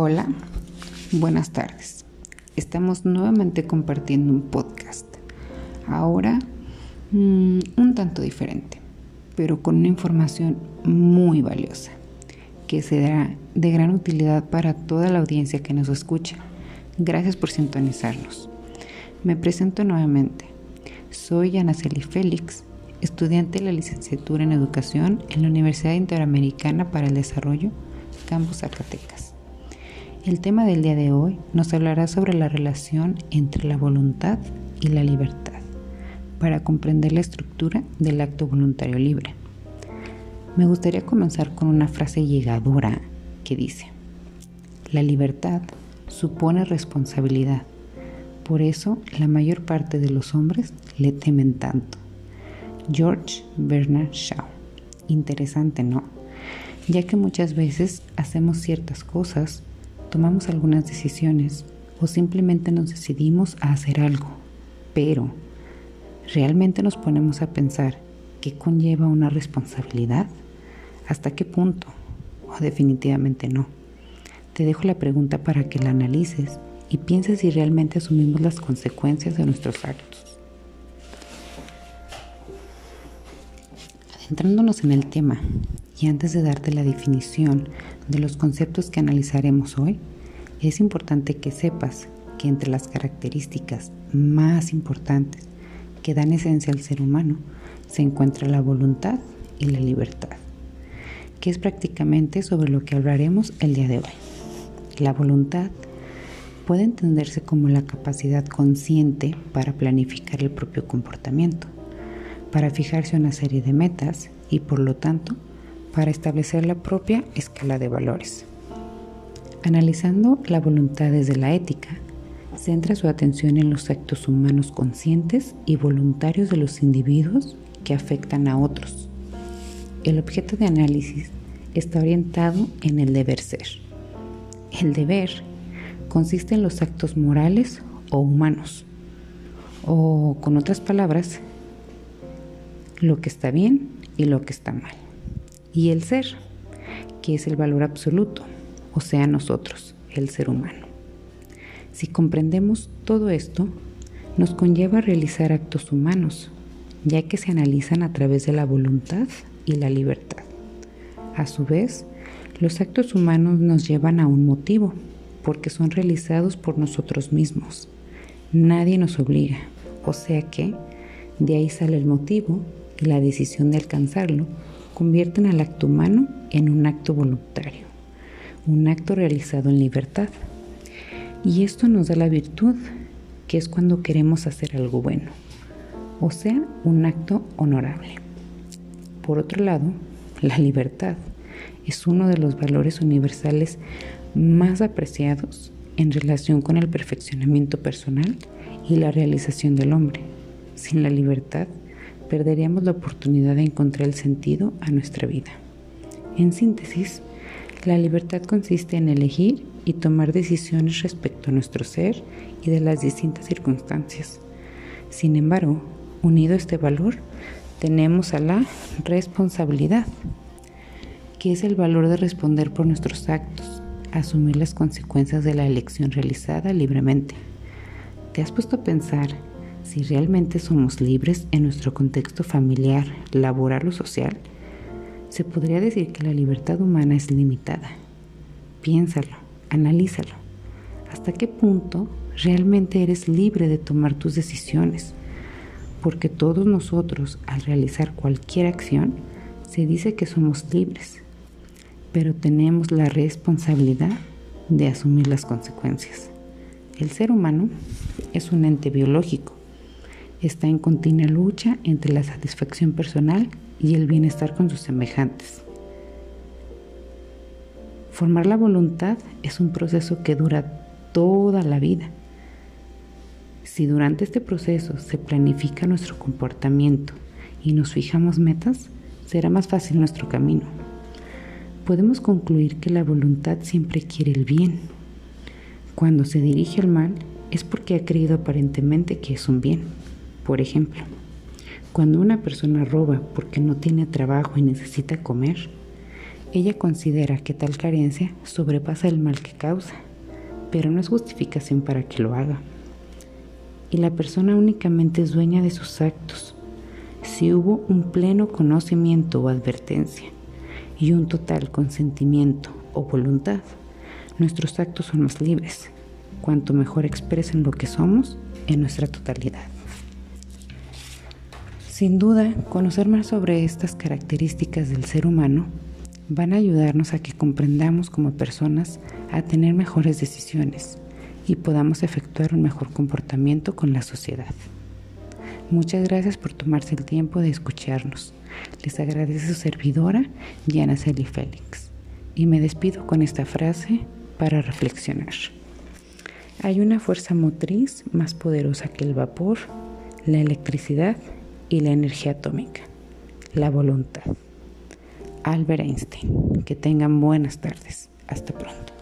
Hola, buenas tardes. Estamos nuevamente compartiendo un podcast. Ahora mm, un tanto diferente, pero con una información muy valiosa que será de gran utilidad para toda la audiencia que nos escucha. Gracias por sintonizarnos. Me presento nuevamente. Soy Anaceli Félix, estudiante de la licenciatura en Educación en la Universidad Interamericana para el Desarrollo, Campus Zacatecas. El tema del día de hoy nos hablará sobre la relación entre la voluntad y la libertad, para comprender la estructura del acto voluntario libre. Me gustaría comenzar con una frase llegadora que dice, la libertad supone responsabilidad, por eso la mayor parte de los hombres le temen tanto. George Bernard Shaw. Interesante, ¿no? Ya que muchas veces hacemos ciertas cosas tomamos algunas decisiones o simplemente nos decidimos a hacer algo, pero ¿realmente nos ponemos a pensar qué conlleva una responsabilidad? ¿Hasta qué punto? O definitivamente no. Te dejo la pregunta para que la analices y pienses si realmente asumimos las consecuencias de nuestros actos. Adentrándonos en el tema, y antes de darte la definición de los conceptos que analizaremos hoy, es importante que sepas que entre las características más importantes que dan esencia al ser humano se encuentra la voluntad y la libertad, que es prácticamente sobre lo que hablaremos el día de hoy. La voluntad puede entenderse como la capacidad consciente para planificar el propio comportamiento, para fijarse una serie de metas y por lo tanto para establecer la propia escala de valores. Analizando la voluntad desde la ética, centra su atención en los actos humanos conscientes y voluntarios de los individuos que afectan a otros. El objeto de análisis está orientado en el deber ser. El deber consiste en los actos morales o humanos, o con otras palabras, lo que está bien y lo que está mal y el ser, que es el valor absoluto, o sea, nosotros, el ser humano. Si comprendemos todo esto, nos conlleva a realizar actos humanos, ya que se analizan a través de la voluntad y la libertad. A su vez, los actos humanos nos llevan a un motivo, porque son realizados por nosotros mismos. Nadie nos obliga, o sea que de ahí sale el motivo y la decisión de alcanzarlo convierten al acto humano en un acto voluntario, un acto realizado en libertad. Y esto nos da la virtud, que es cuando queremos hacer algo bueno, o sea, un acto honorable. Por otro lado, la libertad es uno de los valores universales más apreciados en relación con el perfeccionamiento personal y la realización del hombre. Sin la libertad, perderíamos la oportunidad de encontrar el sentido a nuestra vida. En síntesis, la libertad consiste en elegir y tomar decisiones respecto a nuestro ser y de las distintas circunstancias. Sin embargo, unido a este valor, tenemos a la responsabilidad, que es el valor de responder por nuestros actos, asumir las consecuencias de la elección realizada libremente. ¿Te has puesto a pensar si realmente somos libres en nuestro contexto familiar, laboral o social, se podría decir que la libertad humana es limitada. Piénsalo, analízalo. ¿Hasta qué punto realmente eres libre de tomar tus decisiones? Porque todos nosotros, al realizar cualquier acción, se dice que somos libres, pero tenemos la responsabilidad de asumir las consecuencias. El ser humano es un ente biológico está en continua lucha entre la satisfacción personal y el bienestar con sus semejantes. Formar la voluntad es un proceso que dura toda la vida. Si durante este proceso se planifica nuestro comportamiento y nos fijamos metas, será más fácil nuestro camino. Podemos concluir que la voluntad siempre quiere el bien. Cuando se dirige al mal es porque ha creído aparentemente que es un bien. Por ejemplo, cuando una persona roba porque no tiene trabajo y necesita comer, Ella considera que tal carencia sobrepasa el mal que causa, pero no es justificación para que lo haga. Y la persona únicamente es dueña de sus actos. Si hubo un pleno conocimiento o advertencia y un total consentimiento o voluntad, nuestros actos son más libres, cuanto mejor expresen lo que somos en nuestra totalidad. Sin duda, conocer más sobre estas características del ser humano van a ayudarnos a que comprendamos como personas a tener mejores decisiones y podamos efectuar un mejor comportamiento con la sociedad. Muchas gracias por tomarse el tiempo de escucharnos. Les agradece su servidora, Diana Celi Félix. Y me despido con esta frase para reflexionar. Hay una fuerza motriz más poderosa que el vapor, la electricidad y la energía atómica, la voluntad. Albert Einstein. Que tengan buenas tardes. Hasta pronto.